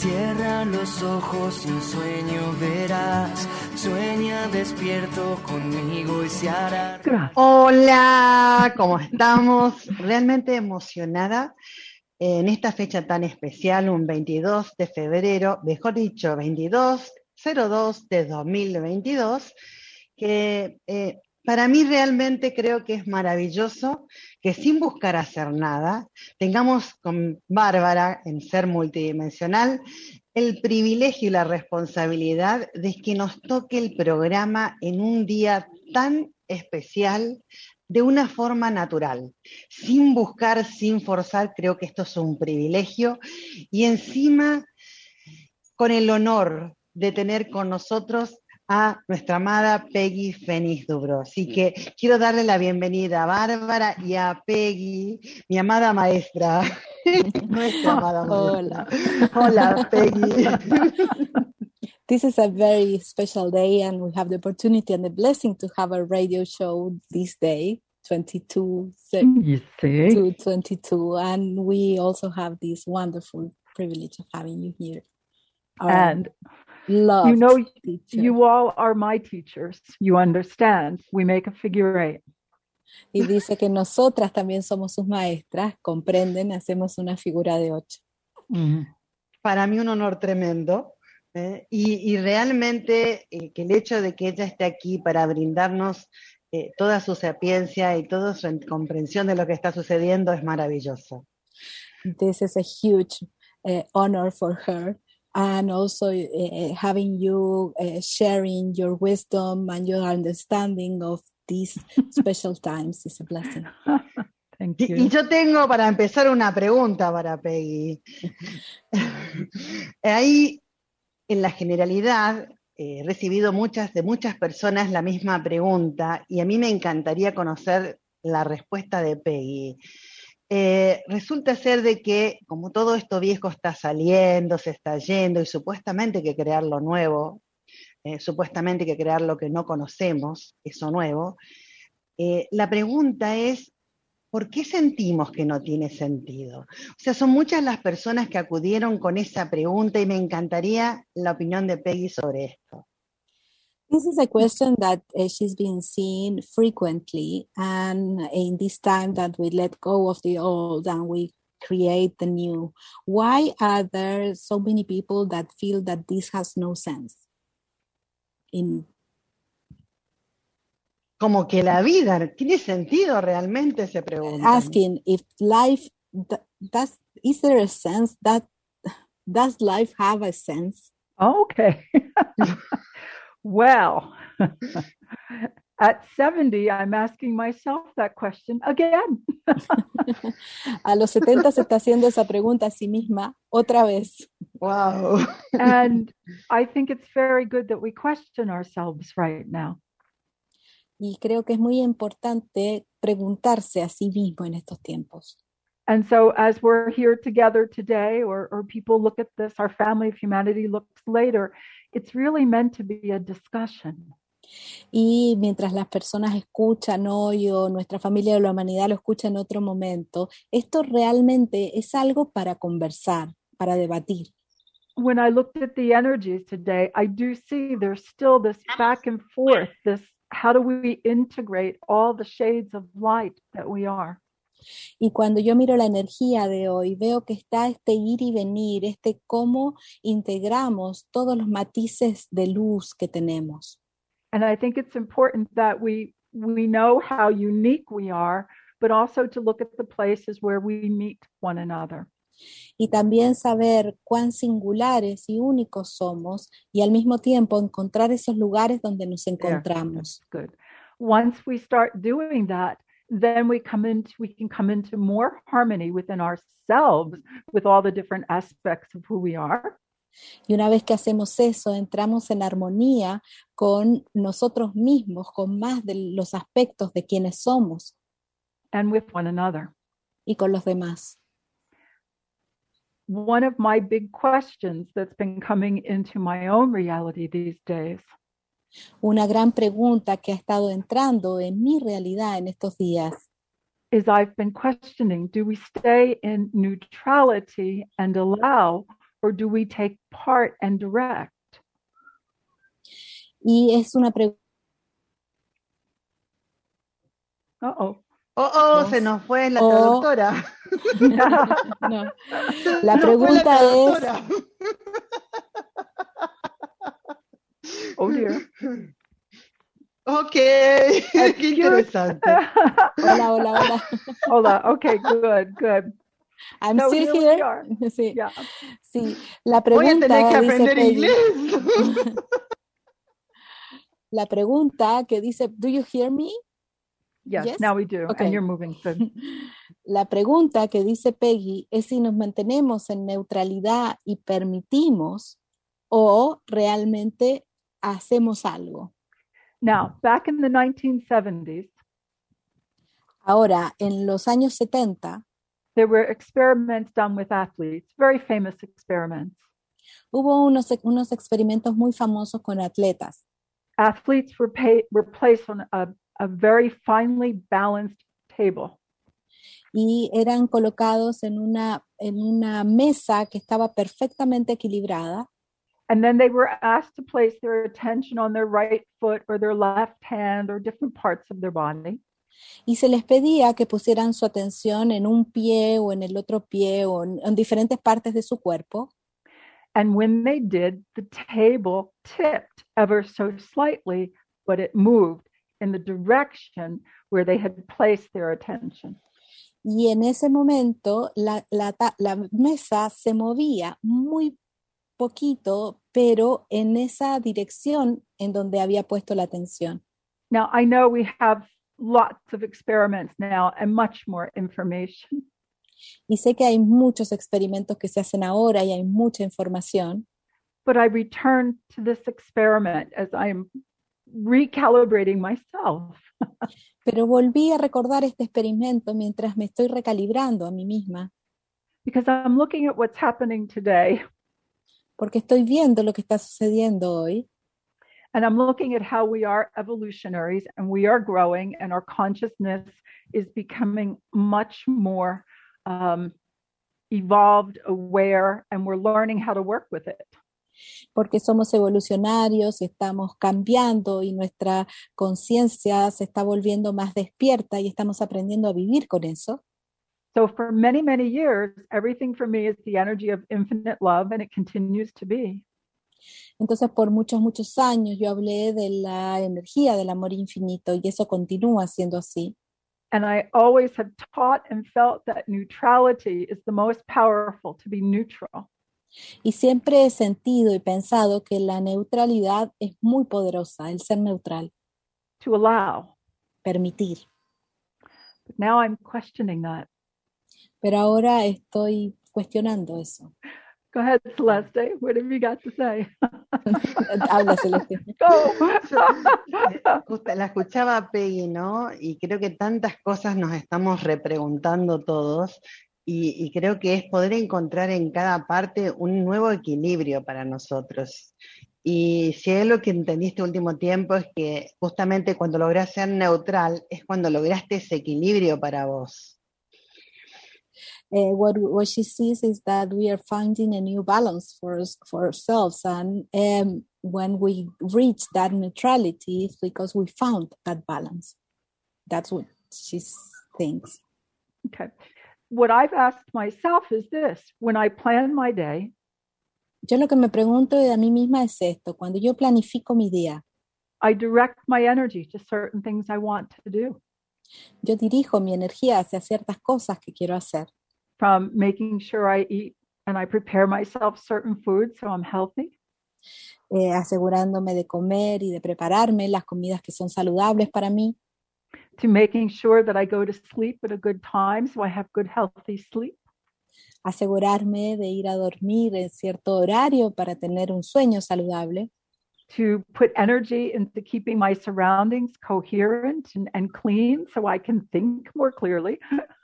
Cierra los ojos, un sueño verás. Sueña despierto conmigo y se hará. Hola, ¿cómo estamos? Realmente emocionada en esta fecha tan especial, un 22 de febrero, mejor dicho, 22-02 de 2022, que eh, para mí realmente creo que es maravilloso que sin buscar hacer nada, tengamos con Bárbara en ser multidimensional el privilegio y la responsabilidad de que nos toque el programa en un día tan especial de una forma natural, sin buscar, sin forzar, creo que esto es un privilegio. Y encima con el honor de tener con nosotros a nuestra amada Peggy Fénix Dubro. Así que quiero darle la bienvenida a Bárbara y a Peggy, mi amada maestra. nuestra amada Hola. Hola, Peggy. This is a very special day, and we have the opportunity and the blessing to have a radio show this day, 22 You to 22. And we also have this wonderful privilege of having you here. Our And loved you know, teacher. you all are my teachers. You understand. We make a figure eight. Y dice que nosotras también somos sus maestras, comprenden, hacemos una figura de ocho. Mhm. para mí un honor tremendo. ¿eh? Y, y realmente eh, que el hecho de que ella esté aquí para brindarnos eh, toda su sapiencia y toda su en- comprensión de lo que está sucediendo es maravilloso. This is a huge uh, honor for her. And also uh, having you uh, sharing your wisdom and your understanding of these special times is a blessing. Thank Y, yo tengo para empezar una pregunta para Peggy. Ahí, en la generalidad, eh, he recibido muchas, de muchas personas la misma pregunta y a mí me encantaría conocer la respuesta de Peggy. Eh, resulta ser de que como todo esto viejo está saliendo, se está yendo y supuestamente hay que crear lo nuevo, eh, supuestamente hay que crear lo que no conocemos, eso nuevo, eh, la pregunta es, ¿por qué sentimos que no tiene sentido? O sea, son muchas las personas que acudieron con esa pregunta y me encantaría la opinión de Peggy sobre esto. This is a question that uh, she's been seeing frequently. And in this time that we let go of the old and we create the new, why are there so many people that feel that this has no sense? In Como que la vida, ¿tiene sentido realmente? Se pregunta. asking if life does is there a sense that does life have a sense Okay. well, at 70, I'm asking myself that question again. a los 70 se está haciendo esa pregunta a sí misma otra vez Wow. and I think it's very good that we question ourselves right now. y creo que es muy importante preguntarse a sí mismo en estos tiempos And so, as we're here together today, or, or people look at this, our family of humanity looks later, it's really meant to be a discussion. y mientras las personas escuchan hoy o nuestra familia de la humanidad lo escucha en otro momento esto realmente es algo para conversar para debatir When I looked at the energies today, I do see there's still this back and forth, this how do we integrate all the shades of light that we are? Y cuando yo miro la energía de hoy, veo que está este ir y venir, este cómo integramos todos los matices de luz que tenemos. And I think it's important that we we know how unique we are, but also to look at the places where we meet one another. Y también saber cuán singulares y únicos somos y al mismo tiempo encontrar esos lugares donde nos encontramos. That's good. Once we start doing that, then we come into we can come into more harmony within ourselves with all the different aspects of who we are. Y una vez que hacemos eso, entramos en armonía con nosotros mismos, con más de los aspectos de quienes somos and with one another. y con los demás. One of my big questions that's been coming into my own reality these days Una gran pregunta que ha estado entrando en mi realidad en estos días is I've been questioning do we stay in neutrality and allow, or do we take part and direct? Y es una pregunta. Uh oh. Oh, oh, se nos fue la Oh. traductora. No. La nos fue pregunta es, traductora. Oh dear. Ok, qué interesante. hola, hola, hola. Hola. Okay, good, good. I'm So still here here. Sí, Yeah. sí. La Voy a pregunta tener que dice aprender Peggy, inglés. la pregunta que dice, do you hear me? Yes, Yes? now we do. Okay. And you're moving. Good. La pregunta que dice Peggy es si nos mantenemos en neutralidad y permitimos o realmente hacemos algo. Now, back in the 1970s, Ahora, en los años 70 there were experiments done with athletes, very famous experiments. hubo unos, unos experimentos muy famosos con atletas. Athletes were, pay, were placed on a, a very finely balanced table. y eran colocados en una, en una mesa que estaba perfectamente equilibrada And then they were asked to place their attention on their right foot or their left hand or different parts of their body. y se les pedía que pusieran su atención en un pie o en el otro pie o en, en diferentes partes de su cuerpo. And when they did, the table tipped ever so slightly, but it moved in the direction where they had placed their attention. Y en ese momento la, la la mesa se movía muy poquito, pero en esa dirección en donde había puesto la atención. Now, I know we have lots of experiments now and much more information, Y sé que hay muchos experimentos que se hacen ahora y hay mucha información, but I return to this experiment as I am recalibrating myself. pero volví a recordar este experimento mientras me estoy recalibrando a mí misma, because I'm looking at what's happening today porque estoy viendo lo que está sucediendo hoy and I'm looking at how we are evolutionaries and we are growing and our consciousness is becoming much more um, evolved, aware, and we're learning how to work with it. porque somos evolucionarios y estamos cambiando y nuestra conciencia se está volviendo más despierta y estamos aprendiendo a vivir con eso. So for many, many years, everything for me is the energy of infinite love, and it continues to be. Entonces, por muchos, muchos años yo hablé de la energía del amor infinito y eso continúa siendo así. And I always have taught and felt that neutrality is the most powerful to be neutral. Y siempre he sentido y pensado que la neutralidad es muy poderosa, el ser neutral, to allow. permitir. But now I'm questioning that. Pero ahora estoy cuestionando eso. Go ahead, Celeste. What have you got to say? Habla, Celeste. Go. Justo La escuchaba a Peggy, ¿no? Y creo que tantas cosas nos estamos repreguntando todos y, y creo que es poder encontrar en cada parte un nuevo equilibrio para nosotros. Y si es lo que entendí este último tiempo es que justamente cuando logras ser neutral es cuando lograste ese equilibrio para vos. Uh, what what she sees is that we are finding a new balance for us for ourselves. And um, when we reach that neutrality it's because we found that balance. That's what she thinks. Okay. What I've asked myself is this. When I plan my day, yo lo que me pregunto a mí misma es esto. Cuando yo planifico mi día I direct my energy to certain things I want to do, yo dirijo mi energía hacia ciertas cosas que quiero hacer from making sure I eat and I prepare myself certain foods so I'm healthy, eh, asegurándome de comer y de prepararme las comidas que son saludables para mí. To making sure that I go to sleep at a good time so I have good, healthy sleep. asegurarme de ir a dormir en cierto horario para tener un sueño saludable to put energy into keeping my surroundings coherent and, and clean so I can think more clearly.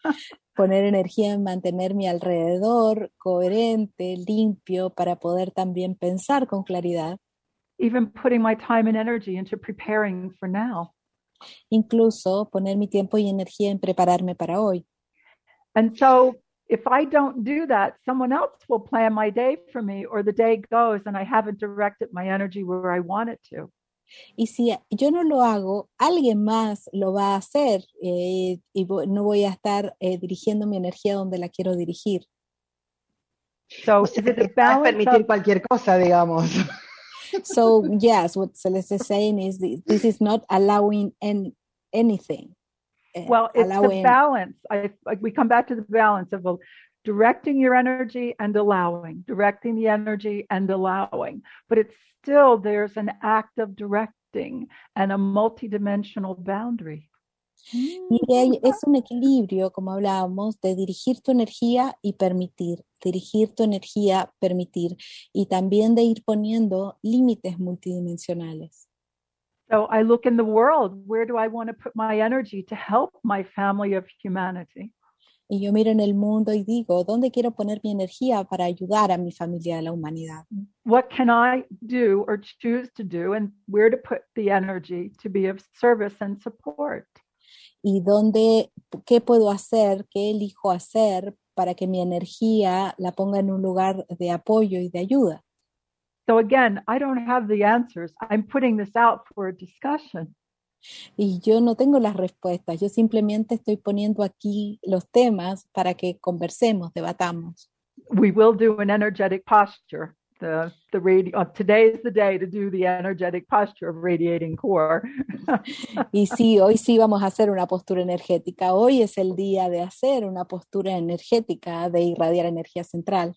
poner energía en mantener mi alrededor coherente, limpio, para poder también pensar con claridad, Even putting my time and energy into preparing for now. incluso poner mi tiempo y energía en prepararme para hoy. And so if I don't do that, someone else will plan my day for me, or the day goes and I haven't directed my energy where I want it to. Y si yo no lo hago, alguien más lo va a hacer eh, y no voy a estar eh, dirigiendo mi energía donde la quiero dirigir. So, o sea, is it a balance permitir of... cualquier cosa, digamos. So, yes, what Celeste is saying is this is not allowing any, anything. Eh, well, it's allowing... the balance. I, like we come back to the balance of directing your energy and allowing, directing the energy and allowing. But it's still, there's an act of directing and a multidimensional boundary. Y es un equilibrio, como hablábamos, de dirigir tu energía y permitir, dirigir tu energía, permitir, y también de ir poniendo límites multidimensionales. So I look in the world, where do I want to put my energy to help my family of humanity? Y yo miro en el mundo y digo, ¿dónde quiero poner mi energía para ayudar a mi familia de la humanidad? What can I do or choose to do and where to put the energy to be of service and support? y dónde, qué puedo hacer, qué elijo hacer para que mi energía la ponga en un lugar de apoyo y de ayuda. So again, I don't have the answers. I'm putting this out for a discussion. Y yo no tengo las respuestas, yo simplemente estoy poniendo aquí los temas para que conversemos, debatamos. We will do an energetic posture the the radi- uh, today is the day to do the energetic posture of radiating core. y sí, hoy sí vamos a hacer una postura energética. Hoy es el día de hacer una postura energética de irradiar energía central.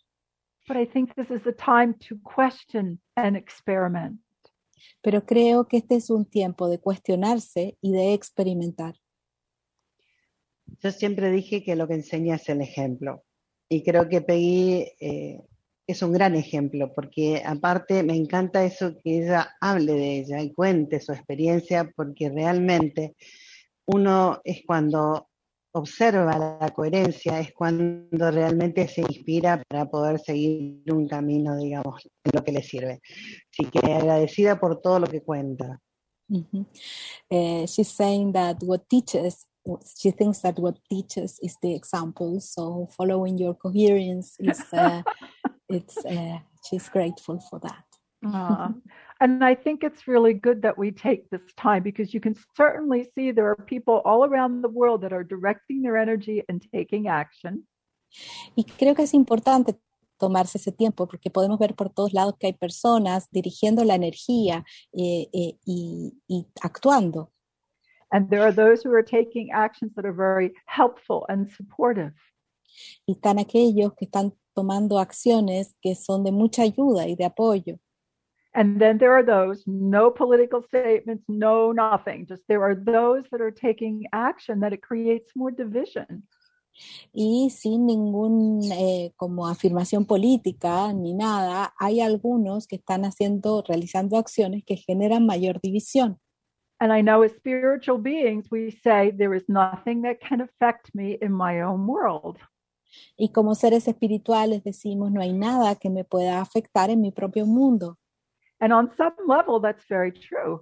But I think this is a time to question and experiment. Pero creo que este es un tiempo de cuestionarse y de experimentar. Yo siempre dije que lo que enseña es el ejemplo. Y creo que Peggy eh, es un gran ejemplo, porque aparte me encanta eso que ella hable de ella y cuente su experiencia, porque realmente uno es cuando observa la coherencia, es cuando realmente se inspira para poder seguir un camino, digamos, en lo que le sirve. Así que agradecida por todo lo que cuenta. Mm -hmm. uh, she's saying that what teaches she thinks that what teaches is the example so following your coherence is uh, it's uh, she's grateful for that. And I think it's really good that we take this time because you can certainly see there are people all around the world that are directing their energy and taking action. Y creo que es importante tomarse ese tiempo porque podemos ver por todos lados que hay personas dirigiendo la energía eh, eh, y, y actuando. And there are those who are taking actions that are very helpful and supportive. Y están aquellos que están tomando acciones que son de mucha ayuda y de apoyo. And then there are those, no political statements, no nothing. Just there are those that are taking action that it creates more division. Y sin ningún eh, como afirmación política ni nada, hay algunos que están haciendo, realizando acciones que generan mayor división. And I know as spiritual beings, we say there is nothing that can affect me in my own world. Y como seres espirituales decimos, no hay nada que me pueda afectar en mi propio mundo. And on some level, that's very true.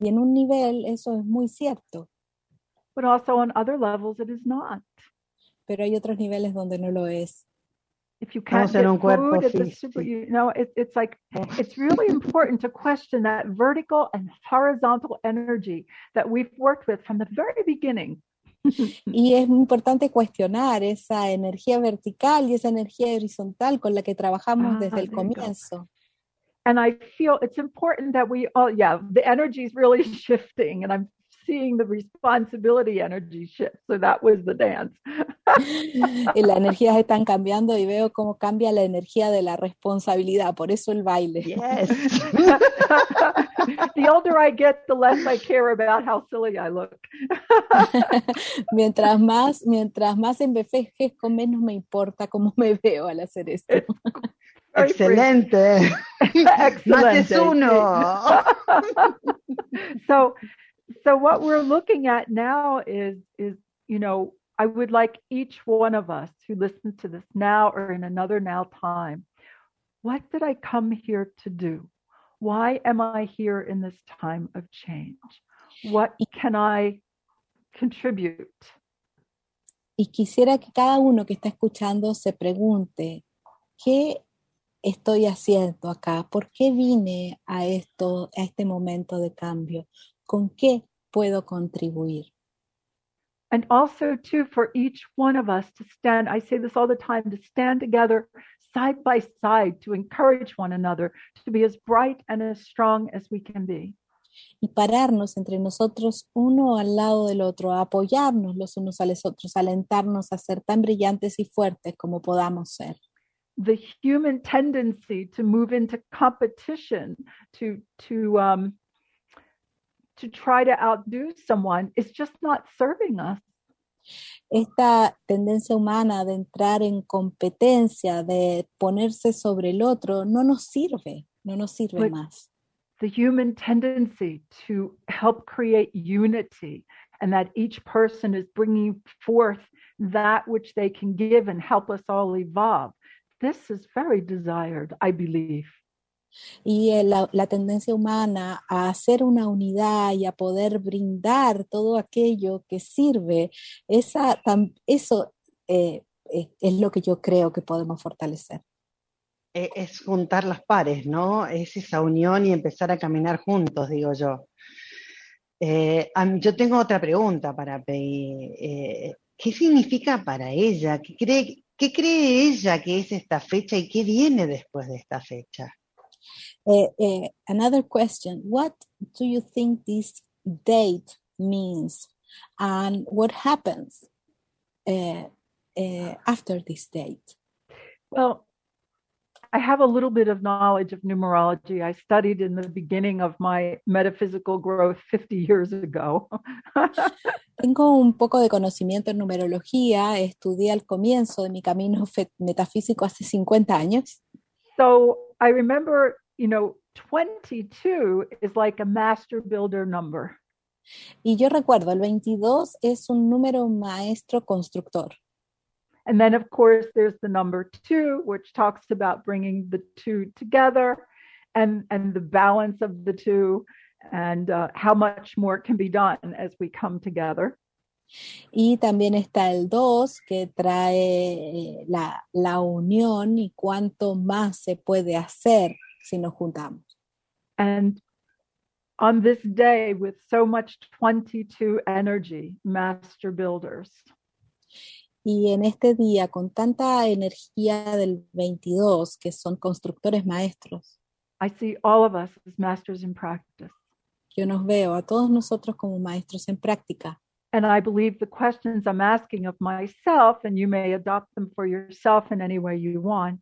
Y en un nivel eso es muy cierto. But also on other levels, it is not. Pero hay otros niveles donde no lo es. If you can't get food at the super, you know, it, it's like it's really important to question that vertical and horizontal energy that we've worked with from the very beginning. Y es importante cuestionar esa energía vertical y esa energía horizontal con la que trabajamos ah, desde el comienzo. And I feel it's important that we all, yeah, the energy is really shifting, and I'm seeing the responsibility energy shift. So that was the dance. y las energías están cambiando y veo cómo cambia la energía de la responsabilidad, por eso el baile. Yes. the older I get, the less I care about how silly I look. mientras más, mientras más envejezco, menos me importa cómo me veo al hacer esto. Excelente. Más es uno. so so what we're looking at now is is you know i would like each one of us who listens to this now or in another now time what did i come here to do? Why am i here in this time of change? What can i contribute? Y quisiera que cada uno que está escuchando se pregunte, ¿qué estoy haciendo acá? ¿Por qué vine a esto, a este momento de cambio? ¿Con qué puedo contribuir? And also, too, for each one of us to stand, I say this all the time, to stand together side by side, to encourage one another, to be as bright and as strong as we can be. y pararnos entre nosotros uno al lado del otro, a apoyarnos los unos a los otros, alentarnos a ser tan brillantes y fuertes como podamos ser. The human tendency to move into competition, to to um, to try to outdo someone, is just not serving us. Esta tendencia humana de entrar en competencia, de ponerse sobre el otro, no nos sirve, no nos sirve But- más. the human tendency to help create unity and that each person is bringing forth that which they can give and help us all evolve. This is very desired, I believe. y eh, la, la tendencia humana a hacer una unidad y a poder brindar todo aquello que sirve, esa, tam- eso eh, eh, es lo que yo creo que podemos fortalecer. E- Es juntar las pares, ¿no? Es esa unión y empezar a caminar juntos, digo yo. Eh, yo tengo otra pregunta para Pei. Eh, ¿qué significa para ella? ¿Qué cree, qué cree ella que es esta fecha y qué viene después de esta fecha? Eh, eh, another question What do you think this date means? And what happens eh, after this date? Well, I have a little bit of knowledge of numerology. I studied in the beginning of my metaphysical growth 50 years ago. Tengo un poco de conocimiento en numerología, estudié al comienzo de mi camino metafísico hace 50 años. so I remember, you know, 22 is like a master builder number. Y yo recuerdo, el 22 es un número maestro constructor. And then, of course, there's the number two, which talks about bringing the two together and, and the balance of the two and uh, how much more can be done as we come together. Y también está el 2 que trae eh, la, la unión y cuánto más se puede hacer si nos juntamos. And on this day, with so much 22 energy, master builders, Y en este día, con tanta energía del 22, que son constructores maestros, I see all of us as masters in practice. yo nos veo a todos nosotros como maestros en práctica. And I believe the questions I'm asking of myself, and you may adopt them for yourself in any way you want,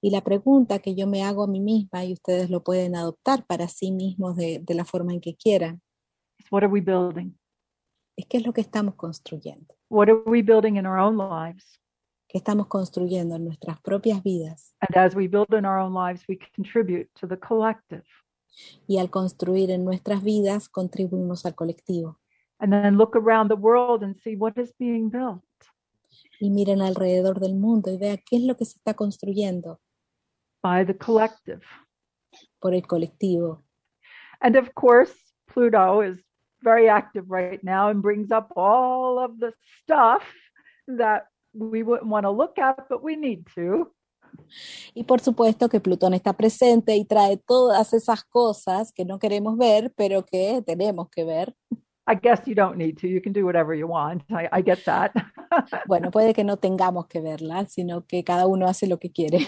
Y la pregunta que yo me hago a mí misma, y ustedes lo pueden adoptar para sí mismos de, de la forma en que quieran, is what are we building? Es qué es lo que estamos construyendo. What are we building in our own lives? ¿Qué estamos construyendo en nuestras propias vidas? And as we build in our own lives, we contribute to the collective. Y al construir en nuestras vidas, contribuimos al colectivo. And then look around the world and see what is being built. Y miren alrededor del mundo y vean qué es lo que se está construyendo by the collective. por el colectivo. And of course, Pluto is very active right now and brings up all of the stuff that we wouldn't want to look at, but we need to. Y por supuesto que Plutón está presente y trae todas esas cosas que no queremos ver, pero que tenemos que ver. I guess you don't need to. You can do whatever you want. I, I get that. Bueno, puede que no tengamos que verla, sino que cada uno hace lo que quiere.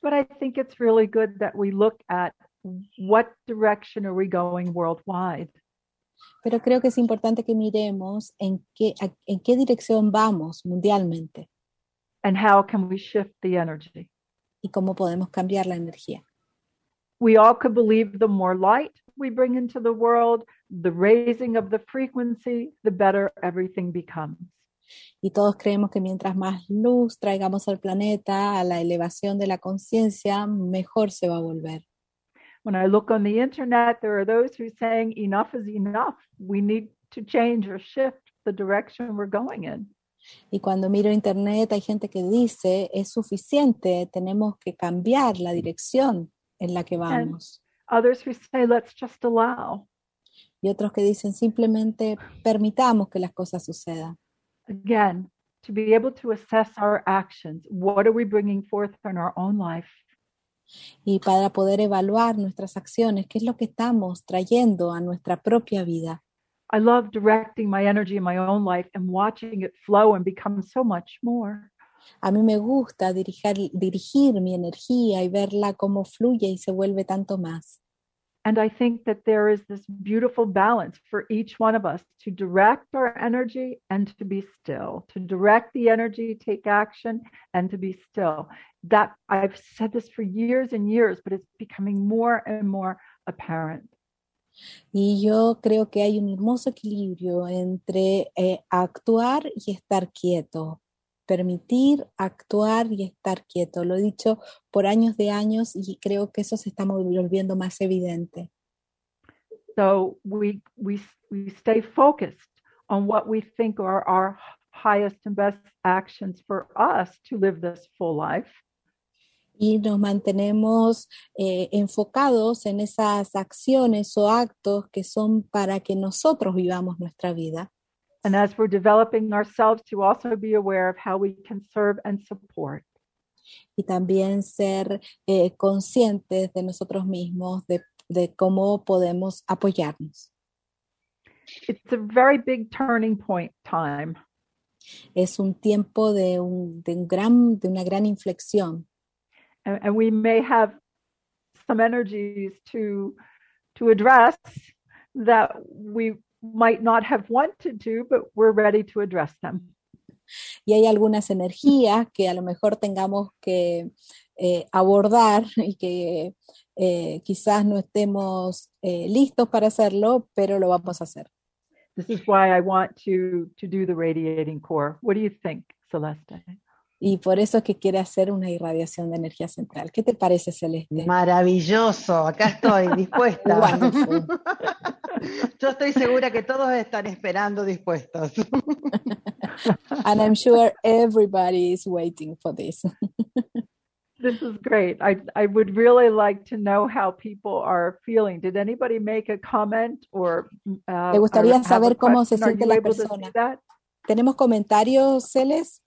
but I think it's really good that we look at what direction are we going worldwide? Pero creo que es importante que miremos en qué, en qué dirección vamos mundialmente and how can we shift the energy? y cómo podemos cambiar la energía. We all could believe the more light we bring into the world, the raising of the frequency, the better everything becomes. Y todos creemos que mientras más luz traigamos al planeta, a la elevación de la conciencia, mejor se va a volver. When I look on the internet, there are those who are saying enough is enough. We need to change or shift the direction we're going in. Y cuando miro internet hay gente que dice, es suficiente, tenemos que cambiar la dirección en la que vamos. Others who say, let's just allow. Y otros que dicen, simplemente permitamos que las cosas sucedan. Again, to be able to assess our actions. What are we bringing forth in our own life? Y para poder evaluar nuestras acciones, qué es lo que estamos trayendo a nuestra propia vida. I love directing my energy in my own life and watching it flow and become so much more. A mí me gusta dirigir, dirigir mi energía y verla cómo fluye y se vuelve tanto más. And I think that there is this beautiful balance for each one of us to direct our energy and to be still, to direct the energy, take action, and to be still. That I've said this for years and years, but it's becoming more and more apparent. Y yo creo que hay un hermoso equilibrio entre eh, actuar y estar quieto, permitir actuar y estar quieto. Lo he dicho por años de años y creo que eso se está volviendo más evidente. So we we we stay focused on what we think are our highest and best actions for us to live this full life. Y nos mantenemos eh, enfocados en esas acciones o actos que son para que nosotros vivamos nuestra vida. And as we're developing ourselves to also be aware of how we can serve and support. y también ser eh, conscientes de nosotros mismos, de, de cómo podemos apoyarnos. It's a very big turning point time. Es un tiempo de, un, de, un gran, de una gran inflexión And, and we may have some energies to to address that we might not have wanted to, but we're ready to address them. y hay algunas energías que a lo mejor tengamos que eh, abordar y que eh, quizás no estemos eh, listos para hacerlo, pero lo vamos a hacer. This is why I want to to do the radiating core. What do you think, Celeste? Y por eso es que quiere hacer una irradiación de energía central. ¿Qué te parece, Celeste? Maravilloso, acá estoy dispuesta. Yo estoy segura que todos están esperando dispuestos. And I'm sure everybody is waiting for this. This is great. I I would really like to know how people are feeling. Did anybody make a comment or uh, ¿Te gustaría or saber cómo se siente la persona? ¿Tenemos comentarios, Celes?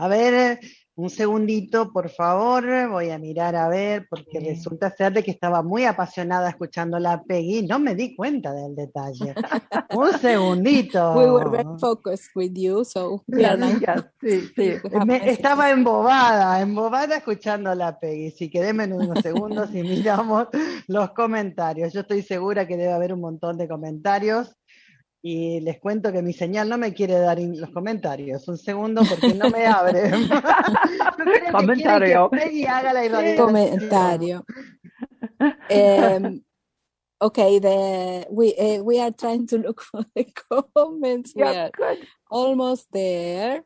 A ver, un segundito, por favor. Voy a mirar a ver, porque Sí. resulta ser de que estaba muy apasionada escuchando la Peggy. No me di cuenta del detalle. un segundito. We were very focused with you, so Yes, sí, sí. Me- estaba embobada, embobada escuchando la Peggy. Si quedéme en unos segundos y miramos los comentarios. Yo estoy segura que debe haber un montón de comentarios. Y les cuento que mi señal no me quiere dar in- los comentarios. Un segundo porque no me abre. Que quiere Comentario. que haga la comentario. Um, okay, the we uh, we are trying to look for the comments. We Yeah, are good. almost there.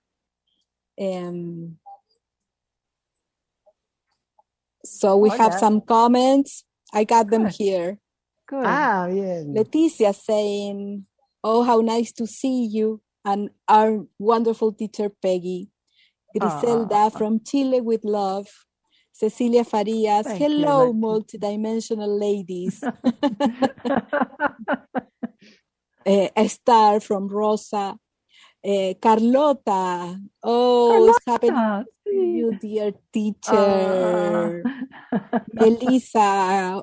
Um, so we have some comments. I got them here. Good. Ah, bien. Leticia saying, "Oh, how nice to see you!" and our wonderful teacher Peggy. Griselda Ah. from Chile with love. Cecilia Farias, Thank hello, Leti. multidimensional ladies. Eh, a star from Rosa. Eh, Carlota, oh, it's happening Ah, to you, dear teacher. Ah. Melissa,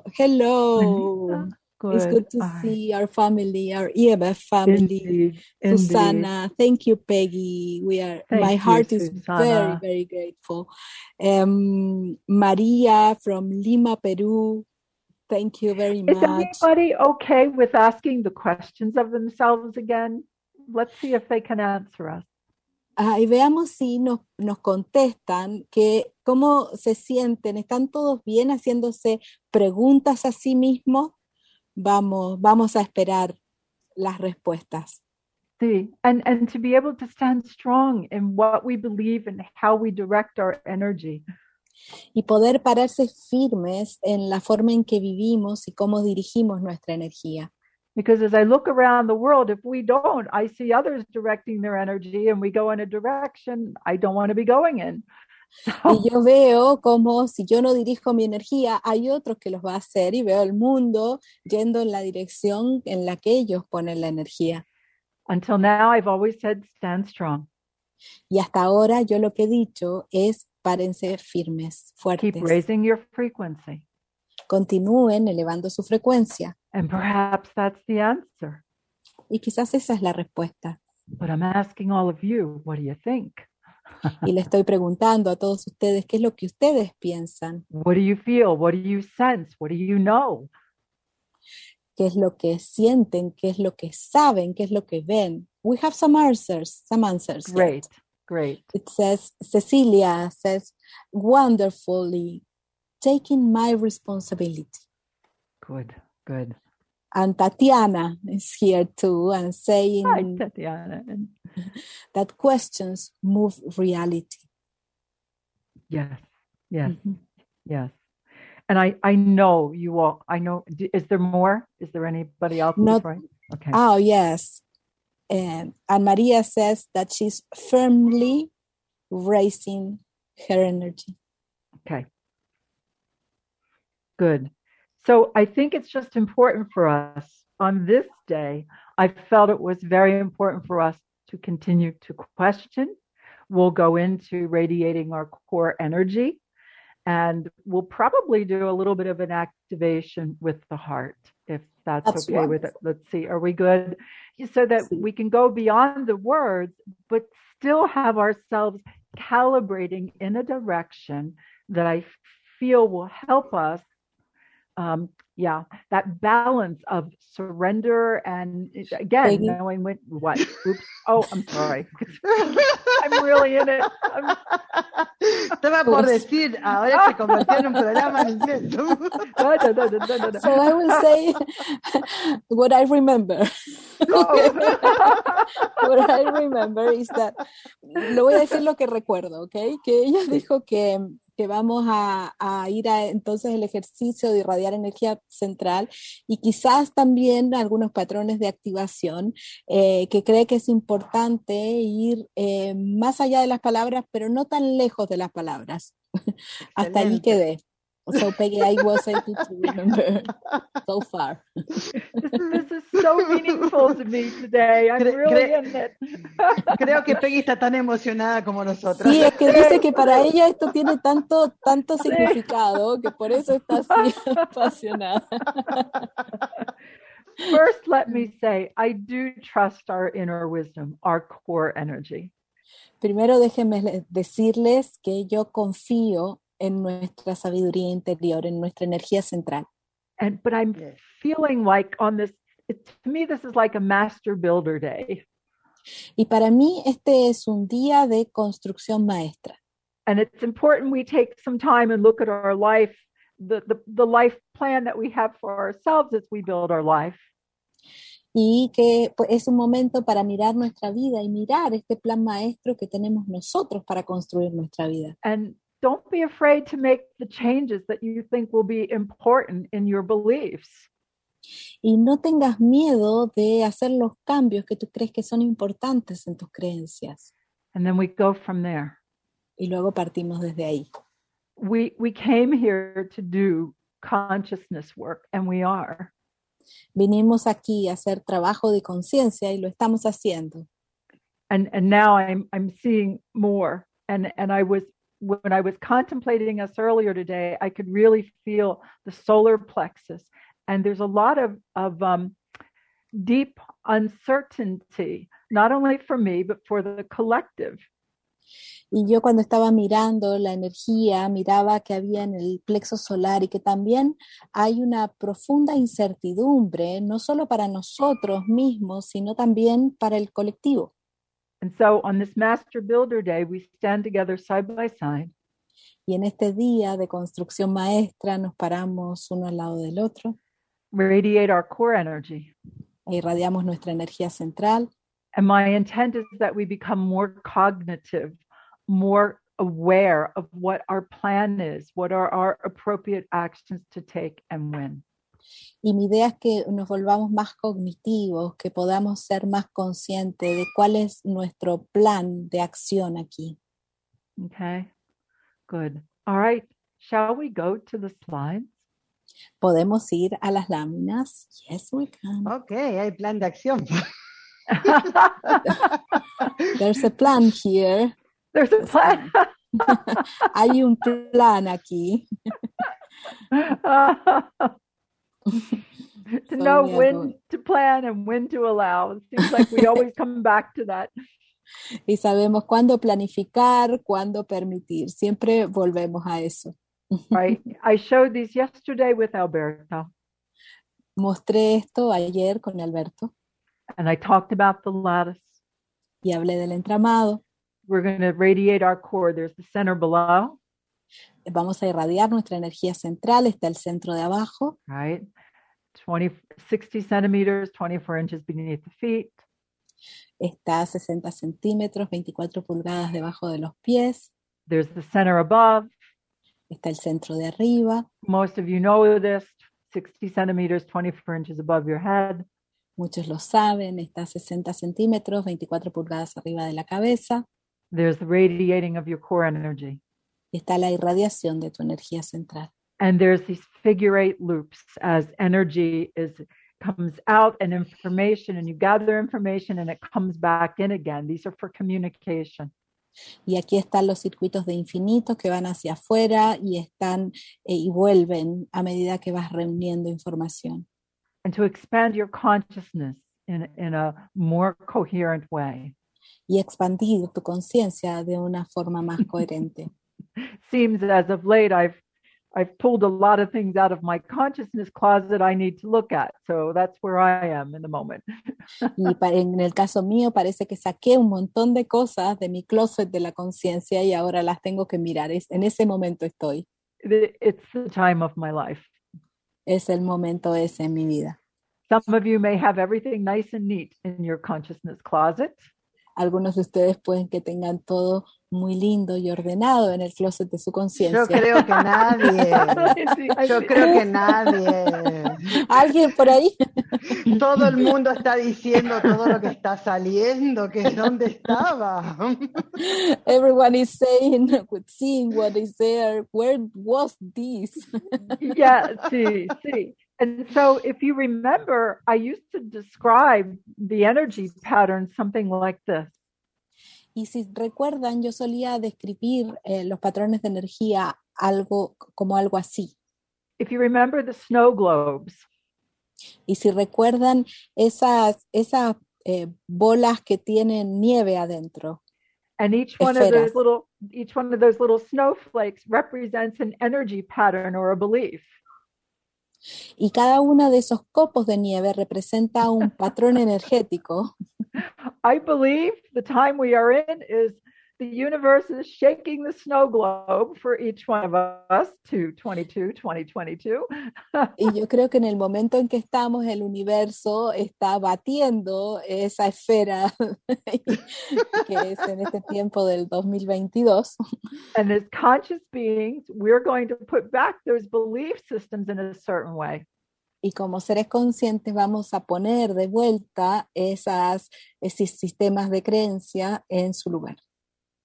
hello. It's good to see our family, our EMF family. Indeed, indeed. Susana, thank you, Peggy. We are Thank my you, heart is very, Susana. very grateful. Um, Maria from Lima, Peru. Thank you very much. Is anybody okay with asking the questions of themselves again? Let's see if they can answer us. Ah, y veamos si nos, nos contestan que cómo se sienten. ¿Están todos bien haciéndose preguntas a sí mismos? Vamos, vamos a esperar las respuestas. See, and and to be able to stand strong in what we believe and how we direct our energy. y poder pararse firmes en la forma en que vivimos y cómo dirigimos nuestra energía. Because as I look around the world, if we don't, I see others directing their energy and we go in a direction I don't want to be going in. Y yo veo como si yo no dirijo mi energía, hay otros que los va a hacer y veo el mundo yendo en la dirección en la que ellos ponen la energía. until now, I've always said, stand strong. Y hasta ahora yo lo que he dicho es párense firmes, Keep fuertes. raising your frequency. Continúen elevando su frecuencia. And perhaps that's the answer. Y quizás esa es la respuesta. But I'm asking all of you, what do you think? Y le estoy preguntando a todos ustedes qué es lo que ustedes piensan, What do you feel? What do you sense? What do you know? qué es lo que sienten, qué es lo que saben, qué es lo que ven. We have some answers, some answers. yet. Great, great. It says, Cecilia says, wonderfully taking my responsibility. Good, good. And Tatiana is here too and saying Hi, Tatiana. That questions move reality. yes, yes, Mhm. yes. And I, I know you all, I know, is there more? Is there anybody else? Not- before Okay. Oh, yes. And, and Maria says that she's firmly raising her energy. Okay. Good. So I think it's just important for us on this day. I felt it was very important for us to continue to question. We'll go into radiating our core energy and we'll probably do a little bit of an activation with the heart if that's, That's okay with it. Let's see. Are we good? So that we can go beyond the words, but still have ourselves calibrating in a direction that I feel will help us. Um, yeah, that balance of surrender and again, Peggy? knowing when what. Oops. Oh, I'm sorry. I'm really in it. I'm, Estaba por decir, ahora se convirtió en un programa de inglés. no, no, no, no, no, no, no. So I will say what I remember. Oh. What I remember is that, le voy a decir lo que recuerdo, ¿ok? Que ella dijo que, que vamos a, a ir a entonces el ejercicio de irradiar energía central y quizás también algunos patrones de activación, eh, que cree que es importante ir eh, más allá de las palabras, pero no tan lejos de las palabras. Hasta allí quedé. So Peggy, I was able to remember so far. This is so meaningful to me today. I'm Cre- really in it. Creo que Peggy está tan emocionada como nosotras. Sí, es que dice que para ella esto tiene tanto, tanto significado que por eso está así apasionada. First, let me say, I do trust our inner wisdom, our core energy. Primero déjenme le- decirles que yo confío en nuestra sabiduría interior, en nuestra energía central. And but I'm Yes. feeling like on this to me this is like a master builder day. Y para mí este es un día de construcción maestra. And it's important we take some time and look at our life, the, the, the life plan that we have for ourselves as we build our life. Y que pues, es un momento para mirar nuestra vida y mirar este plan maestro que tenemos nosotros para construir nuestra vida. And don't be afraid to make the changes that you think will be important in your beliefs. Y no tengas miedo de hacer los cambios que tú crees que son importantes en tus creencias. And then we go from there. Y luego partimos desde ahí. We we came here to do consciousness work and we are. Vinimos aquí a hacer trabajo de conciencia y lo estamos haciendo. and and now i'm i'm seeing more and and i was when i was contemplating us earlier today i could really feel the solar plexus and there's a lot of of um, deep uncertainty not only for me but for the collective. Y yo cuando estaba mirando la energía, miraba que había en el plexo solar y que también hay una profunda incertidumbre, no solo para nosotros mismos, sino también para el colectivo. and so on this master builder day we stand together side by side. Y en este día de construcción maestra nos paramos uno al lado del otro radiate our core energy e irradiamos nuestra energía central. and my intent is that we become more cognitive more aware of what our plan is what are our appropriate actions to take and when Y mi idea es que nos volvamos más cognitivos, que podamos ser más conscientes de cuál es nuestro plan de acción aquí. Okay, good. All right, shall we go to the slides? ¿Podemos ir a las láminas? Yes, we can. Ok, hay plan de acción. There's a plan here. There's a plan. Hay un plan aquí. to know we are when going- to plan and when to allow. It seems like we always come back to that. Y sabemos cuándo planificar, cuándo permitir. Siempre volvemos a eso. Right. I showed these yesterday with Alberto, Mostré esto ayer con Alberto and I talked about the lattice. y hablé del entramado. We're going to radiate our core. There's the center below, Vamos a irradiar nuestra energía central, está el centro de abajo, right? 20, 60 centimeters, 24 inches beneath the feet. está a 60 centímetros, 24 pulgadas debajo de los pies, There's the center above. Está el centro de arriba. Most of you know this 60 centimeters, 24 inches above your head. Muchos lo saben, está a 60 centímetros, 24 pulgadas arriba de la cabeza. There's the radiating of your core energy. está la irradiación de tu energía central. And there's these figure eight loops as energy is comes out and information and you gather information and it comes back in again. These are for communication. Y aquí están los circuitos de infinito que van hacia afuera y están eh, y vuelven a medida que vas reuniendo información. And to expand your consciousness in, in a more coherent way. Y expandir tu conciencia de una forma más coherente. Seems as of late I've I've pulled a lot of things out of my consciousness closet I need to look at. So that's where I am in the moment. Y pa- en el caso mío parece que saqué un montón de cosas de mi closet de la conciencia y ahora las tengo que mirar. Es, en ese momento estoy. It's the time of my life. Es el momento ese en mi vida. Some of you may have everything nice and neat in your consciousness closet. Algunos de ustedes pueden que tengan todo muy lindo y ordenado en el closet de su Yo conciencia. creo que nadie. Sí, Yo creo que nadie. ¿Alguien por ahí? Todo el mundo está diciendo todo lo que está saliendo, que dónde estaba. Everyone is saying, seeing what is there. Where was this? yeah, see, see. And so if you remember, I used to describe the energy pattern something like this. Y si recuerdan, yo solía describir eh, los patrones de energía algo como algo así. If you remember the snow globes, Y si recuerdan esas, esas eh, bolas que tienen nieve adentro, and each one of those little each one of those little snowflakes represents an energy pattern or a belief. Y cada uno de esos copos de nieve representa un patrón energético, I believe the time we are in is the universe is shaking the snow globe for each one of us to 22, 2022. y yo creo que en el momento en que estamos, el universo está batiendo esa esfera que es en este tiempo del 2022. And as conscious beings, we're going to put back those belief systems in a certain way. Y como seres conscientes vamos a poner de vuelta esas, esos sistemas de creencia en su lugar.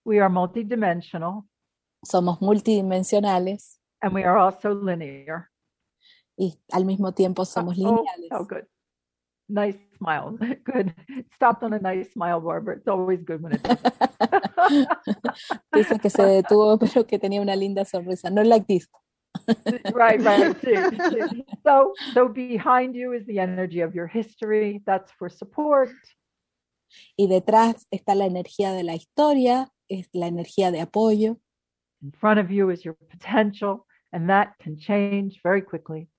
We are multidimensional Somos multidimensionales and we are also linear. y al mismo tiempo uh, somos oh, lineales. oh, good. Nice smile. Good. Stopped on a nice smile, Barbara. It's always good when it's Dice que se detuvo, pero que tenía una linda sonrisa. No like this. right, right. So, so behind you is the energy of your history. That's for support. Y detrás está la energía de la historia, es la energía de apoyo. In front of you is your potential, and that can change very quickly.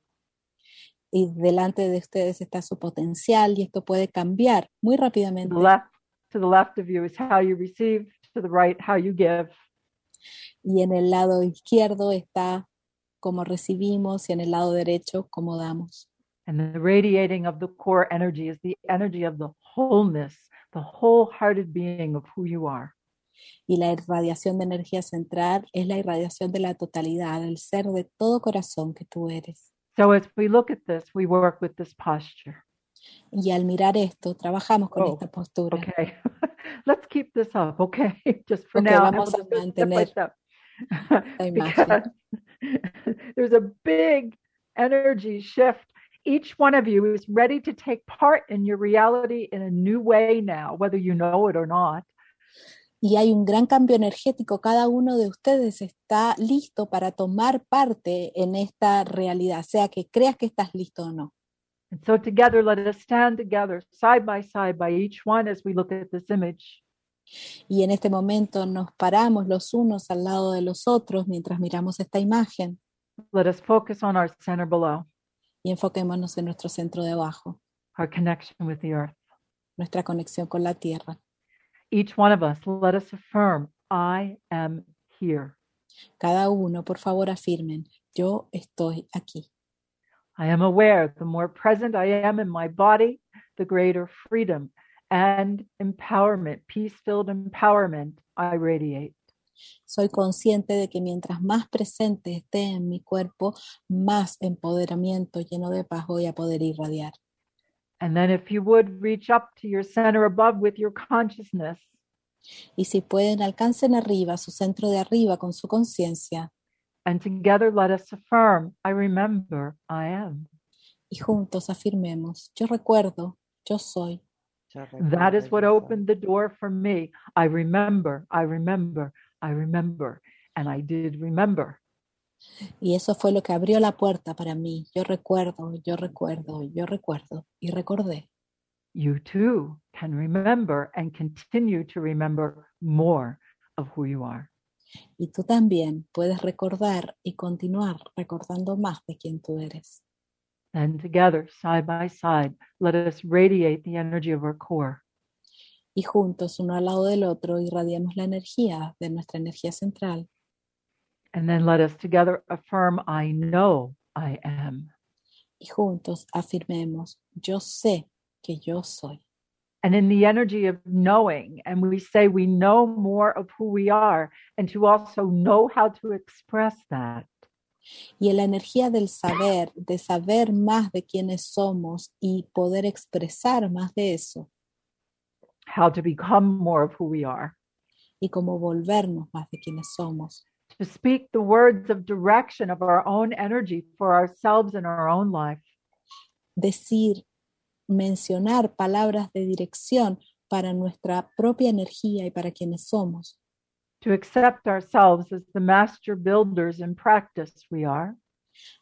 Y delante de ustedes está su potencial y esto puede cambiar muy To rápidamente. the left, to the left of you is how you receive. To the right, how you give. Y en el lado izquierdo está cómo recibimos y en el lado derecho cómo damos. And the radiating of the core energy is the energy of the wholeness, the wholehearted being of who you are. Y la irradiación de energía central es la irradiación de la totalidad, el ser de todo corazón que tú eres. So as we look at this, we work with this posture. Y al mirar esto, trabajamos con Oh, esta postura. Okay. Let's keep this up. Okay. Just for Ok, now. vamos a step mantener step. imagen. because there's a big energy shift each one of you is ready to take part in your reality in a new way now, whether you know it or not. Y hay un gran cambio energético. Cada uno de ustedes está listo para tomar parte en esta realidad, sea que creas que estás listo o no. And so together, let us stand together, side by side, by each one as we look at this image. Y en este momento nos paramos los unos al lado de los otros mientras miramos esta imagen Let us focus on our center below, y enfoquémonos en nuestro centro de abajo, our connection with the earth. nuestra conexión con la tierra. Each one of us, let us affirm, I am here. Cada uno, por favor, afirmen, yo estoy aquí. I am aware the more present I am in my body, the greater freedom and empowerment, peace filled empowerment I radiate. Soy consciente de que mientras más presente esté en mi cuerpo, más empoderamiento lleno de paz voy a poder irradiar. And then, if you would reach up to your center above with your consciousness, Y si pueden, alcancen arriba, su centro de arriba con su conciencia and together let us affirm, I remember I am. y juntos afirmemos, yo recuerdo, yo soy. That is what opened the door for me. I remember, I remember, I remember. And I did remember. Y eso fue lo que abrió la puerta para mí. Yo recuerdo, yo recuerdo, yo recuerdo. Y recordé. You too can remember and continue to remember more of who you are. Y tú también puedes recordar y continuar recordando más de quién tú eres. Then together, side by side, let us radiate the energy of our core. Y juntos, uno al lado del otro, irradiamos la energía de nuestra energía central. And then let us together affirm, I know I am. Y juntos afirmemos, yo sé que yo soy. And in the energy of knowing, and we say we know more of who we are, and to also know how to express that. Y en la energía del saber, de saber más de quiénes somos y poder expresar más de eso, how to become more of who we are, y cómo volvernos más de quienes somos. to speak the words of direction of our own energy for ourselves in our own life, Decir, mencionar palabras de dirección para nuestra propia energía y para quienes somos. to accept ourselves as the master builders in practice we are,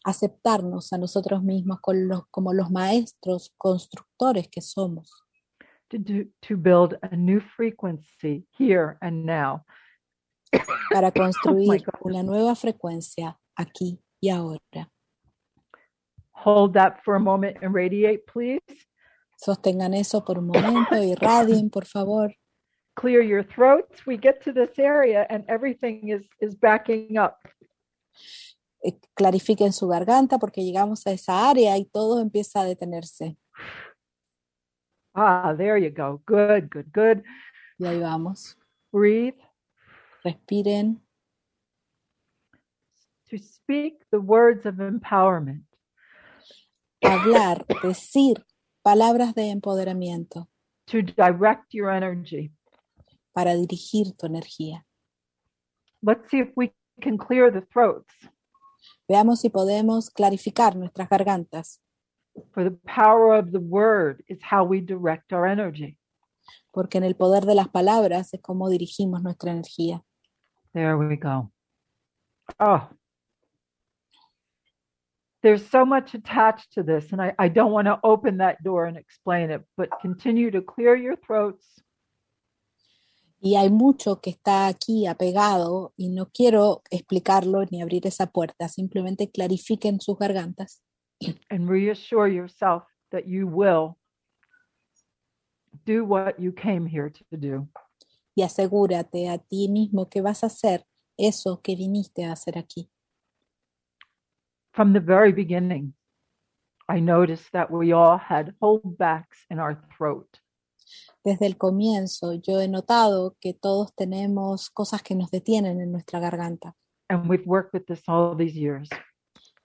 Aceptarnos a nosotros mismos con los- como los maestros constructores que somos. To, do, to build a new frequency here and now. para construir God. una nueva frecuencia aquí y ahora. Hold that for a moment and radiate, please. Sostengan eso por un momento y radien, por favor. Clear your throats. We get to this area and everything is, is backing up. Eh, Clarifiquen su garganta porque llegamos a esa área y todo empieza a detenerse. Ah, there you go. Good, good, good. Y ahí vamos. Breathe. Respiren. To speak the words of empowerment. Hablar, decir palabras de empoderamiento to direct your energy. para dirigir tu energía. Let's see if we can clear the throats Veamos si podemos clarificar nuestras gargantas, for the power of the word is how we direct our energy. porque en el poder de las palabras es como dirigimos nuestra energía. There we go. Oh. There's so much attached to this, and I, I don't want to open that door and explain it, but continue to clear your throats Y hay mucho que está aquí apegado y no quiero explicarlo ni abrir esa puerta, simplemente clarifiquen sus gargantas and reassure yourself that you will do what you came here to do. y asegúrate a ti mismo que vas a hacer eso que viniste a hacer aquí. From the very beginning, I noticed that we all had holdbacks in our throat. Desde el comienzo yo he notado que todos tenemos cosas que nos detienen en nuestra garganta And we've worked with this all these years.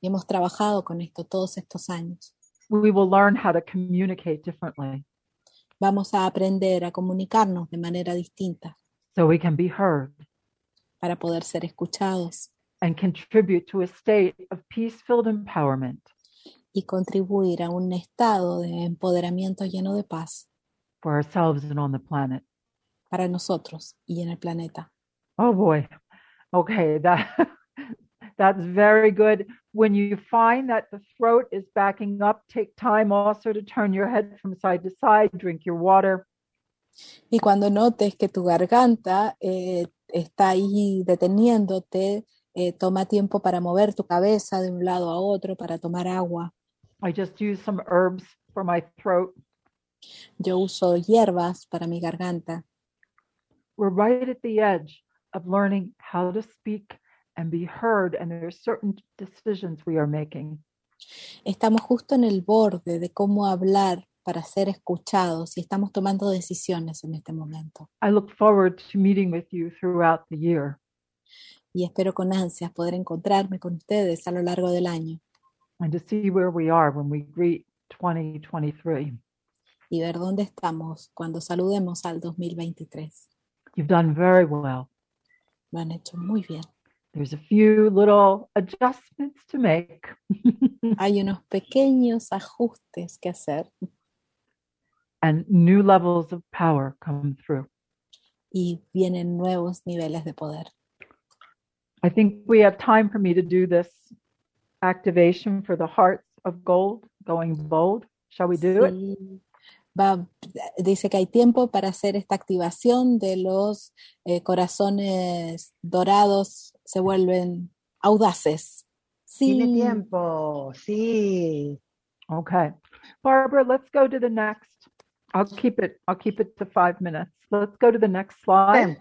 Y hemos trabajado con esto todos estos años. We will learn how to communicate differently Vamos a aprender a comunicarnos de manera distinta so we can be heard para poder ser escuchados and contribute to a state of peace filled empowerment y contribuir a un estado de empoderamiento lleno de paz for ourselves and on the planet. para nosotros y en el planeta. Oh boy. Okay, that that's very good. When you find that the throat is backing up, take time also to turn your head from side to side, drink your water. Y cuando notes que tu garganta eh, está ahí deteniéndote, eh, toma tiempo para mover tu cabeza de un lado a otro, para tomar agua. I just use some herbs for my throat. Yo uso hierbas para mi garganta. We're right at the edge of learning how to speak and be heard, and there are certain decisions we are making. Estamos justo en el borde de cómo hablar para ser escuchados y estamos tomando decisiones en este momento. I look forward to meeting with you throughout the year. Y espero con ansias poder encontrarme con ustedes a lo largo del año and to see where we are when we greet 2023. y ver dónde estamos cuando saludemos al 2023. You've done very well. Lo han hecho muy bien. There's a few little adjustments to make, Hay unos pequeños ajustes que hacer and new levels of power come through. y vienen nuevos niveles de poder. I think we have time for me to do this activation for the hearts of gold, going bold. Shall we do it? Sí. Va, dice que hay tiempo para hacer esta activación de los eh, corazones dorados, se vuelven audaces. Sí, Tiene tiempo, sí. Okay. Barbara, let's go to the next. I'll keep it, I'll keep it to five minutes. Let's go to the next slide. Ten.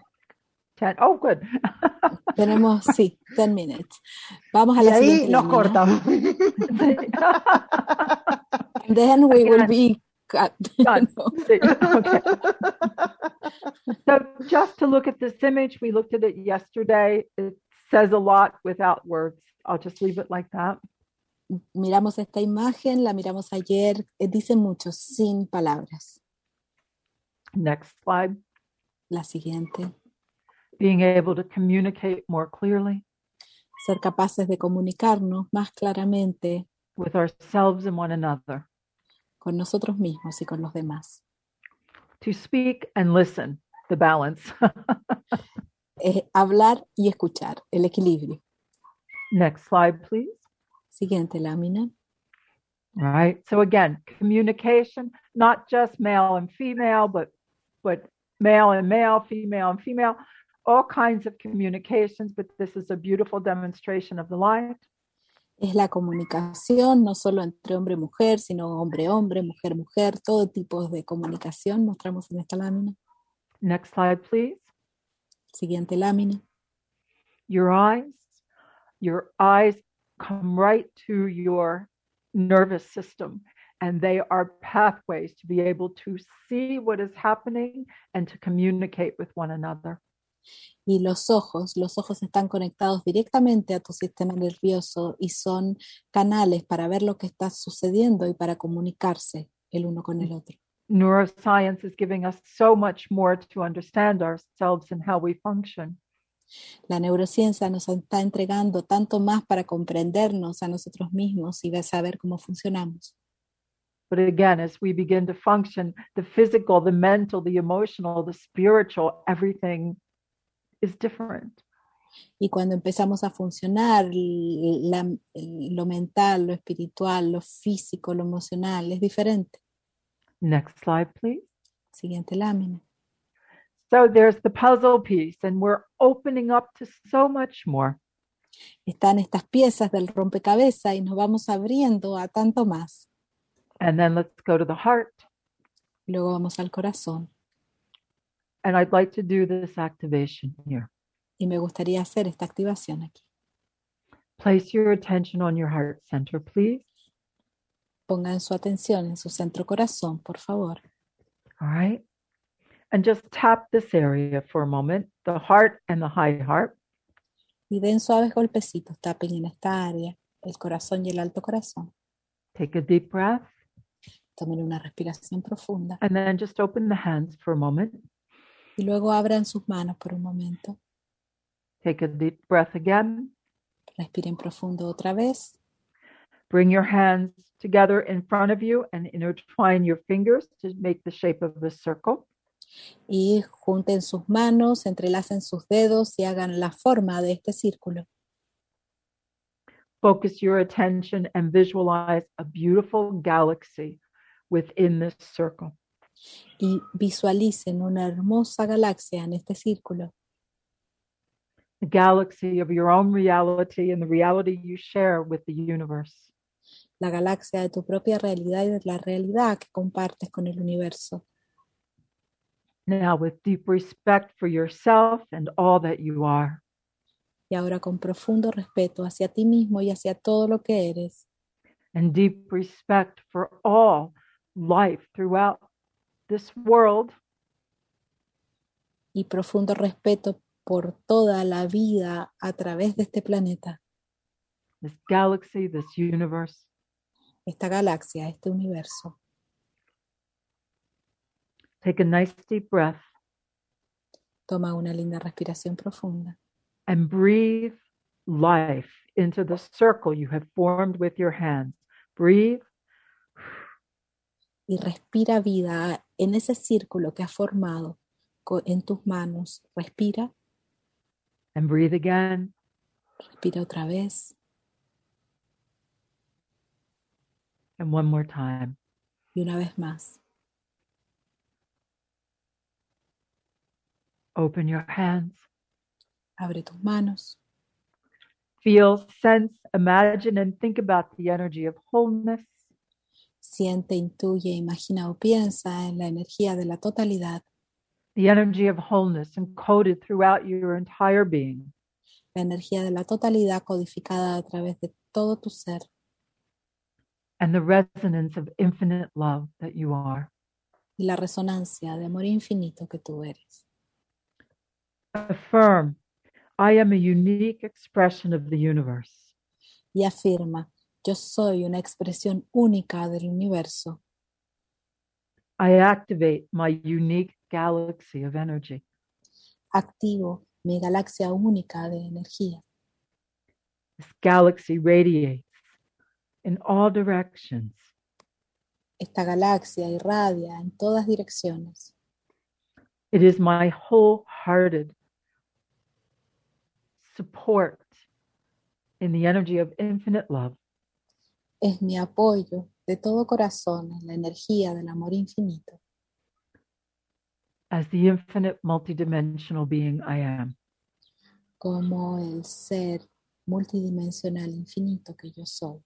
Ten. Oh, good. tenemos, sí, 10 minutes. Vamos a Y la ahí siguiente nos lámina. cortamos. And then we will be cut. Done. Okay. So just to look at this image, we looked at it yesterday. It says a lot without words. I'll just leave it like that. Miramos esta imagen, la miramos ayer, eh, dice mucho sin palabras. Next slide. La siguiente, Being able to communicate more clearly ser capaces de comunicarnos más claramente with ourselves and one another. con nosotros mismos y con los demás. To speak and listen, the balance. Eh, hablar y escuchar, el equilibrio. Next slide, please. Siguiente lámina. All right. So again, communication, not just male and female, but but male and male, female and female, all kinds of communications. But this is a beautiful demonstration of the light. Es la comunicación, no solo entre hombre y mujer, sino hombre-hombre, mujer-mujer, todo tipo de comunicación mostramos en esta lámina. Next slide, please. Siguiente lámina. Your eyes, your eyes come right to your nervous system, and they are pathways to be able to see what is happening and to communicate with one another. Y los ojos, los ojos están conectados directamente a tu sistema nervioso y son canales para ver lo que está sucediendo y para comunicarse el uno con el otro. Neuroscience is giving us so much more to understand ourselves and how we function. La neurociencia nos está entregando tanto más para comprendernos a nosotros mismos y saber cómo funcionamos. But again, as we begin to function, the physical, the mental, the emotional, the spiritual, everything is different. Y cuando empezamos a funcionar, la- lo mental, lo espiritual, lo físico, lo emocional es diferente. Next slide, please. Siguiente lámina. So there's the puzzle piece, and we're opening up to so much more. Están estas piezas del rompecabezas y nos vamos abriendo a tanto más. And then let's go to the heart. Luego vamos al corazón. And I'd like to do this activation here. Y me gustaría hacer esta activación aquí. Place your attention on your heart center, please. Pongan su atención en su centro corazón, por favor. All right. And just tap this area for a moment the heart and the high heart. Y den suaves golpecitos, tapen en esta área, el corazón y el alto corazón. Take a deep breath. Tomen una respiración profunda And then just open the hands for a moment. y luego abran sus manos por un momento. Take a deep breath again. Respiren profundo otra vez. Bring your hands together in front of you and intertwine your fingers to make the shape of a circle. Y junten sus manos, entrelacen sus dedos y hagan la forma de este círculo. Focus your attention and visualize a beautiful galaxy within this circle. Y visualicen una hermosa galaxia en este círculo. The galaxy of your own reality and the reality you share with the universe. La galaxia de tu propia realidad y de la realidad que compartes con el universo. Now, with deep respect for yourself and all that you are, Y ahora con profundo respeto hacia ti mismo y hacia todo lo que eres. and deep respect for all life throughout this world, y profundo respeto por toda la vida a través de este planeta, this galaxy, this universe, esta galaxia, este universo. take a nice deep breath Toma una linda respiración profunda and breathe life into the circle you have formed with your hands. Breathe y respira vida en ese círculo que has formado en tus manos. Respira, and breathe again respira otra vez and one more time. una vez más. Open your hands. Abre tus manos, Feel, sense, imagine, and think about the energy of wholeness, siente, intuye, imagina o piensa en la energía de la totalidad, the energy of wholeness encoded throughout your entire being. la energía de la totalidad codificada a través de todo tu ser and the resonance of infinite love that you are. y la resonancia de amor infinito que tú eres. Affirm, I am a unique expression of the universe. Y afirma, yo soy una expresión única del universo. I activate my unique galaxy of energy. Activo mi galaxia única de energía. This galaxy radiates in all directions. Esta galaxia irradia en todas direcciones. It is my wholehearted support in the energy of infinite love. Es mi apoyo de todo corazón en la energía del amor infinito, as the infinite multidimensional being I am. como el ser multidimensional infinito que yo soy.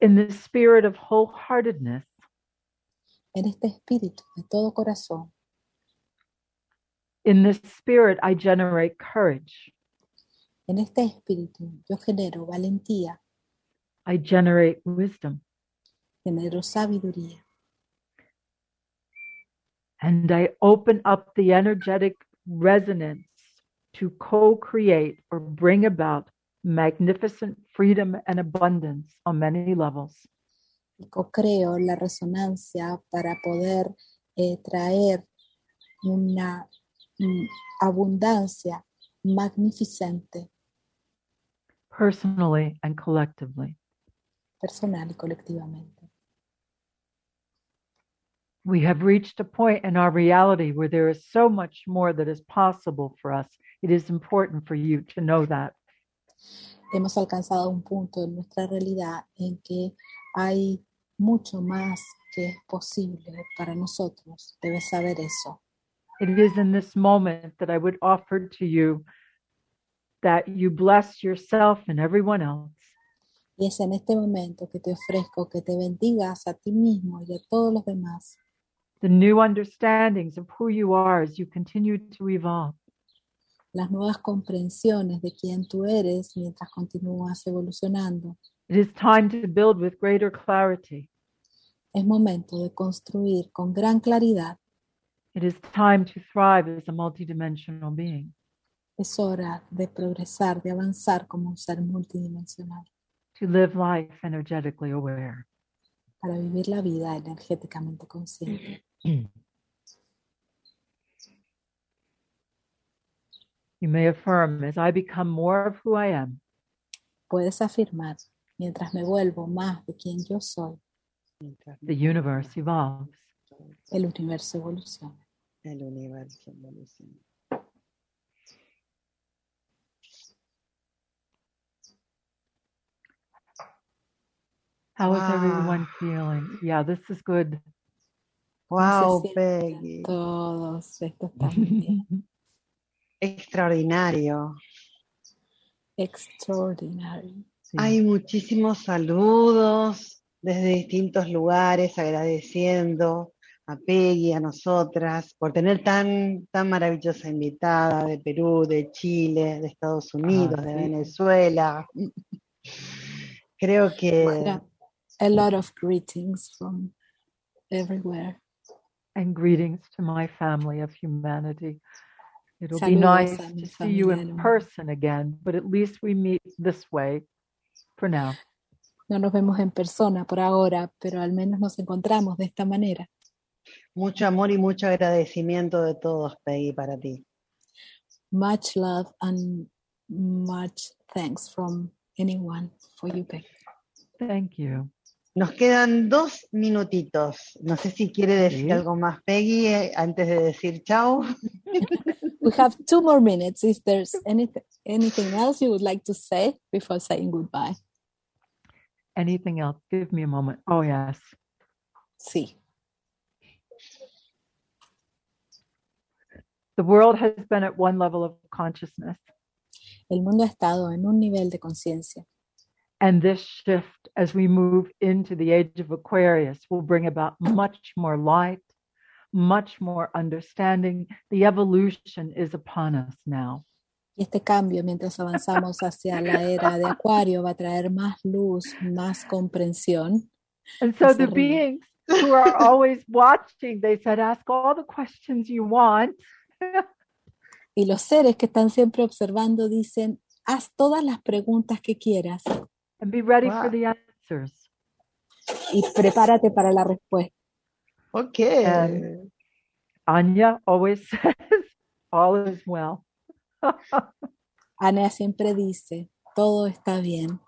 In the spirit of wholeheartedness, En este espíritu de todo corazón, in this spirit, I generate courage. en este espíritu yo genero valentía, I generate wisdom. genero sabiduría And I open up the energetic resonance to co create or bring about magnificent freedom and abundance on many levels. co-creo la resonancia para poder eh, traer una mm, abundancia magnificente personally and collectively. personal y colectivamente. We have reached a point in our reality where there is so much more that is possible for us. It is important for you to know that. Hemos alcanzado un punto en nuestra realidad en que hay mucho más que es posible para nosotros. Debes saber eso. It is in this moment that I would offer to you that you bless yourself and everyone else Y es en este momento que te ofrezco que te bendigas a ti mismo y a todos los demás. the new understandings of who you are as you continue to evolve. Las nuevas comprensiones de quién tú eres mientras continúas evolucionando. It is time to build with greater clarity. Es momento de construir con gran claridad. It is time to thrive as a multidimensional being. Es hora de progresar, de avanzar como un ser multidimensional to live life energetically aware. para vivir la vida energéticamente consciente. You may affirm, as I become more of who I am, Puedes afirmar, mientras me vuelvo más de quien yo soy, the universe evolves. el universo evoluciona. El universo evoluciona. How is Wow. everyone ah. feeling? Yeah, this is good. Wow, sienten Peggy. Todos, esto está bien. Extraordinario. Extraordinary. Sí. Hay muchísimos saludos desde distintos lugares, agradeciendo a Peggy, a nosotras, por tener tan, tan maravillosa invitada de Perú, de Chile, de Estados Unidos, de sí. Venezuela. Creo que. A lot of greetings from everywhere. and greetings to my family of humanity. It'll be Saludos nice a mi to see you in person again, but at least we meet this way for now. No nos vemos en persona por ahora, pero al menos nos encontramos de esta manera. mucho amor y mucho agradecimiento de todos, Peggy, para ti. Much love and much thanks from anyone for you, Becky. Thank you. Nos quedan dos minutitos. No sé si quiere decir Sí. algo más, Peggy, eh, antes de decir chau. We have two more minutes. If there's anything anything else you would like to say before saying goodbye. Anything else? Give me a moment. Oh, yes. Sí. The world has been at one level of consciousness, El mundo ha estado en un nivel de conciencia and this shift as we move into the age of Aquarius will bring about much more light, much more understanding. The evolution is upon us now. y este cambio mientras avanzamos hacia la era de Acuario va a traer más luz, más comprensión. And so the beings who are always watching, they said, ask all the questions you want. Y los seres que están siempre observando dicen, haz todas las preguntas que quieras and be ready Wow. for the answers. y prepárate para la respuesta. Ok. And- Anya always says, all is well. Ana siempre dice, todo está bien.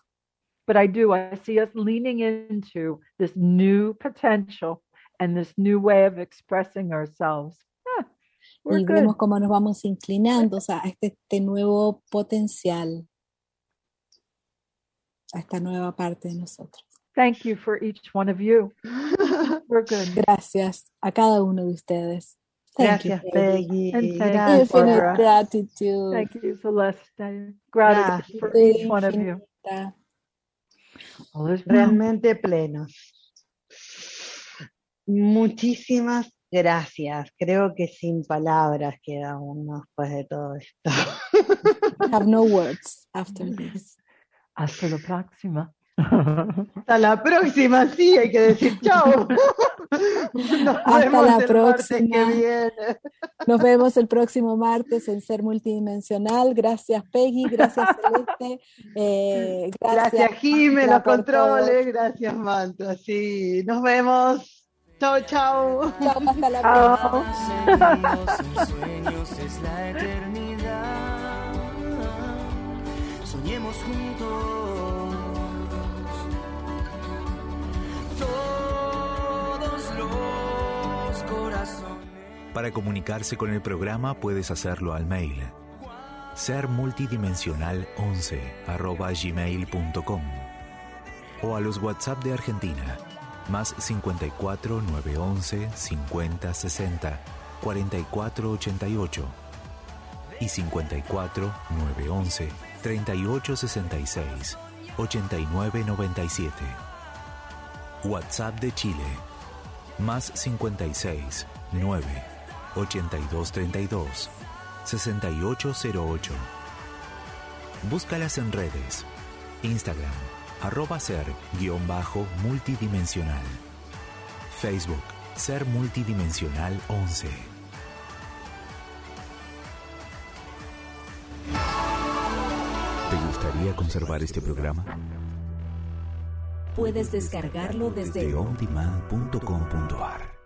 But I do, I see us leaning into this new potential and this new way of expressing ourselves. Ah, we're y good. vemos cómo nos vamos inclinando o sea, a este, este nuevo potencial, a esta nueva parte de nosotros. Thank you for each one of you. We're good. Gracias a cada uno de ustedes. Thank you, Gracias, Peggy. Peggy. And thank Barbara. gratitude. Thank you, Celeste. Gratitude for Gratitud each one of you. Realmente plenos. Muchísimas gracias. Creo que sin palabras queda uno después de todo esto. I have no words after this. Hasta la próxima. Hasta la próxima, sí, hay que decir chao. Nos Hasta vemos la el martes que próxima. viene. Nos vemos el próximo martes en Ser Multidimensional. Gracias, Peggy. Gracias, Celeste. Eh, gracias. Gracias, Mantra, los controles. Gracias, Mantra. Sí, nos vemos. Chao, chao. Chao, hasta la Chao. próxima. Soñemos juntos. Todos los corazones. Para comunicarse con el programa puedes hacerlo al mail sermultidimensional11 arroba gmail.com o a los WhatsApp de Argentina más 54 911 50 60 44 88 y 54 911 38 66 89 97 WhatsApp de Chile más 56 9 82 32 6808. Búscalas en redes. Instagram, arroba ser guion bajo multidimensional. Facebook, ser multidimensional 11. ¿Te gustaría conservar este programa? Puedes descargarlo desde De ondemand.com.ar